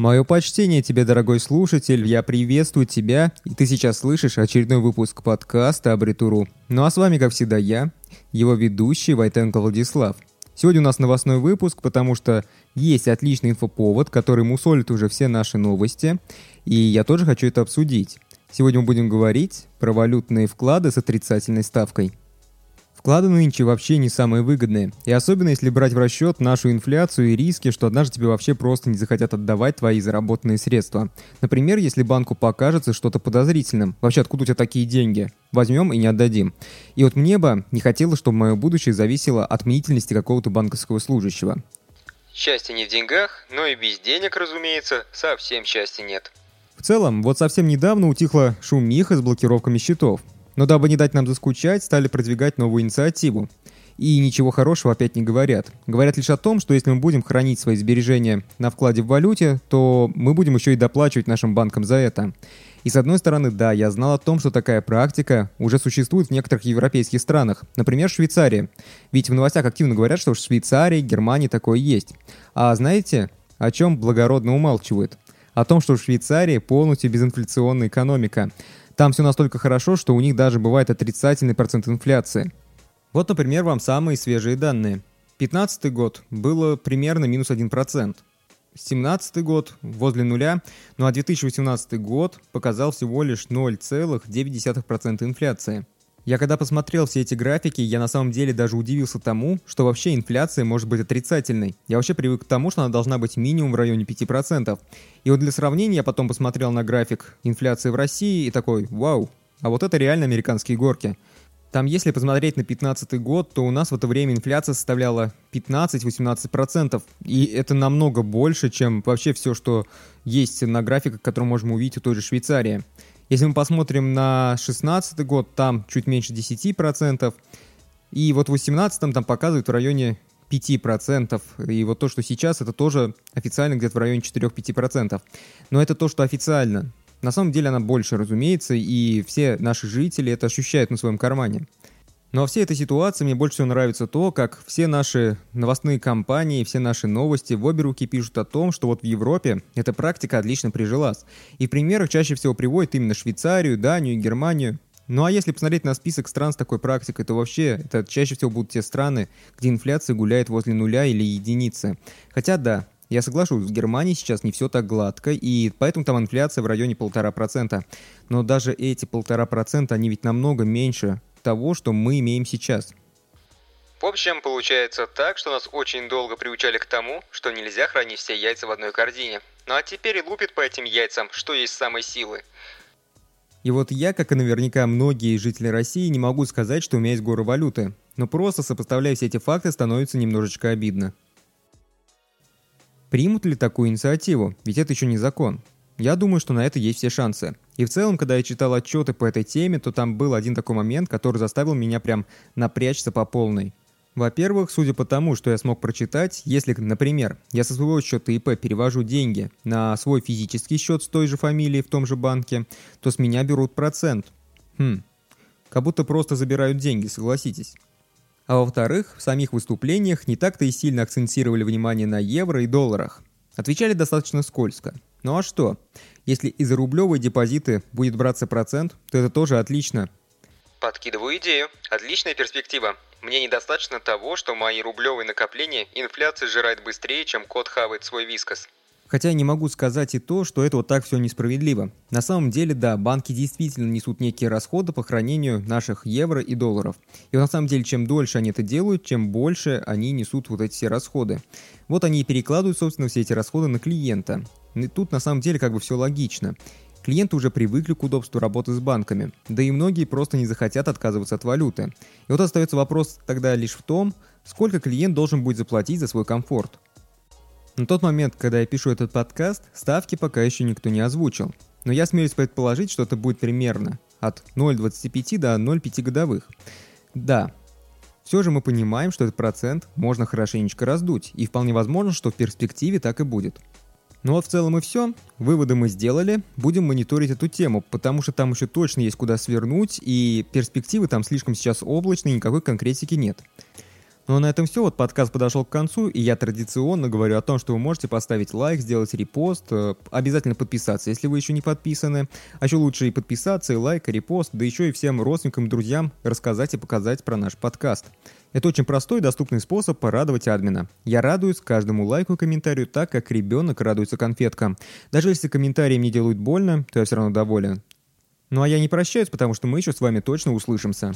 Мое почтение тебе, дорогой слушатель, я приветствую тебя, и ты сейчас слышишь очередной выпуск подкаста Абритуру. Ну а с вами, как всегда, я, его ведущий Войтенко Владислав. Сегодня у нас новостной выпуск, потому что есть отличный инфоповод, который мусолит уже все наши новости, и я тоже хочу это обсудить. Сегодня мы будем говорить про валютные вклады с отрицательной ставкой. Вклады нынче вообще не самые выгодные. И особенно если брать в расчет нашу инфляцию и риски, что однажды тебе вообще просто не захотят отдавать твои заработанные средства. Например, если банку покажется что-то подозрительным. Вообще, откуда у тебя такие деньги? Возьмем и не отдадим. И вот мне бы не хотелось, чтобы мое будущее зависело от мнительности какого-то банковского служащего. Счастье не в деньгах, но и без денег, разумеется, совсем счастья нет. В целом, вот совсем недавно утихла шумиха с блокировками счетов. Но дабы не дать нам заскучать, стали продвигать новую инициативу. И ничего хорошего опять не говорят. Говорят лишь о том, что если мы будем хранить свои сбережения на вкладе в валюте, то мы будем еще и доплачивать нашим банкам за это. И с одной стороны, да, я знал о том, что такая практика уже существует в некоторых европейских странах, например, Швейцарии. Ведь в новостях активно говорят, что в Швейцарии, Германии такое есть. А знаете, о чем благородно умалчивают? О том, что в Швейцарии полностью безинфляционная экономика. Там все настолько хорошо, что у них даже бывает отрицательный процент инфляции. Вот, например, вам самые свежие данные. 15 год было примерно минус 1%. 17 год возле нуля, ну а 2018 год показал всего лишь 0,9% инфляции. Я когда посмотрел все эти графики, я на самом деле даже удивился тому, что вообще инфляция может быть отрицательной. Я вообще привык к тому, что она должна быть минимум в районе 5%. И вот для сравнения я потом посмотрел на график инфляции в России и такой, вау, а вот это реально американские горки. Там, если посмотреть на 2015 год, то у нас в это время инфляция составляла 15-18%. И это намного больше, чем вообще все, что есть на графиках, которые можем увидеть у той же Швейцарии. Если мы посмотрим на 16 год, там чуть меньше 10%, и вот в 18 там показывают в районе 5%. И вот то, что сейчас, это тоже официально где-то в районе 4-5%. Но это то, что официально. На самом деле она больше, разумеется, и все наши жители это ощущают на своем кармане. Но во всей этой ситуации мне больше всего нравится то, как все наши новостные компании, все наши новости в обе руки пишут о том, что вот в Европе эта практика отлично прижилась. И в примерах чаще всего приводят именно Швейцарию, Данию, Германию. Ну а если посмотреть на список стран с такой практикой, то вообще это чаще всего будут те страны, где инфляция гуляет возле нуля или единицы. Хотя да, я соглашусь, в Германии сейчас не все так гладко, и поэтому там инфляция в районе полтора процента. Но даже эти полтора процента, они ведь намного меньше того, что мы имеем сейчас. В общем, получается так, что нас очень долго приучали к тому, что нельзя хранить все яйца в одной корзине. Ну а теперь лупит по этим яйцам, что есть самой силы. И вот я, как и наверняка многие жители России, не могу сказать, что у меня есть горы валюты. Но просто сопоставляя все эти факты, становится немножечко обидно. Примут ли такую инициативу? Ведь это еще не закон. Я думаю, что на это есть все шансы. И в целом, когда я читал отчеты по этой теме, то там был один такой момент, который заставил меня прям напрячься по полной. Во-первых, судя по тому, что я смог прочитать, если, например, я со своего счета ИП перевожу деньги на свой физический счет с той же фамилией в том же банке, то с меня берут процент. Хм, как будто просто забирают деньги, согласитесь. А во-вторых, в самих выступлениях не так-то и сильно акцентировали внимание на евро и долларах. Отвечали достаточно скользко. Ну а что? Если из рублевой депозиты будет браться процент, то это тоже отлично. Подкидываю идею. Отличная перспектива. Мне недостаточно того, что мои рублевые накопления инфляция сжирает быстрее, чем кот хавает свой вискос. Хотя не могу сказать и то, что это вот так все несправедливо. На самом деле, да, банки действительно несут некие расходы по хранению наших евро и долларов. И на самом деле, чем дольше они это делают, чем больше они несут вот эти все расходы. Вот они и перекладывают, собственно, все эти расходы на клиента. И тут на самом деле как бы все логично. Клиенты уже привыкли к удобству работы с банками, да и многие просто не захотят отказываться от валюты. И вот остается вопрос тогда лишь в том, сколько клиент должен будет заплатить за свой комфорт. На тот момент, когда я пишу этот подкаст, ставки пока еще никто не озвучил. Но я смеюсь предположить, что это будет примерно от 0,25 до 0,5 годовых. Да, все же мы понимаем, что этот процент можно хорошенечко раздуть, и вполне возможно, что в перспективе так и будет. Ну вот в целом и все. Выводы мы сделали. Будем мониторить эту тему, потому что там еще точно есть куда свернуть, и перспективы там слишком сейчас облачные, никакой конкретики нет. Ну а на этом все, вот подкаст подошел к концу, и я традиционно говорю о том, что вы можете поставить лайк, сделать репост, э, обязательно подписаться, если вы еще не подписаны. А еще лучше и подписаться, и лайк, и репост, да еще и всем родственникам друзьям рассказать и показать про наш подкаст. Это очень простой и доступный способ порадовать админа. Я радуюсь каждому лайку и комментарию так, как ребенок радуется конфеткам. Даже если комментарии мне делают больно, то я все равно доволен. Ну а я не прощаюсь, потому что мы еще с вами точно услышимся.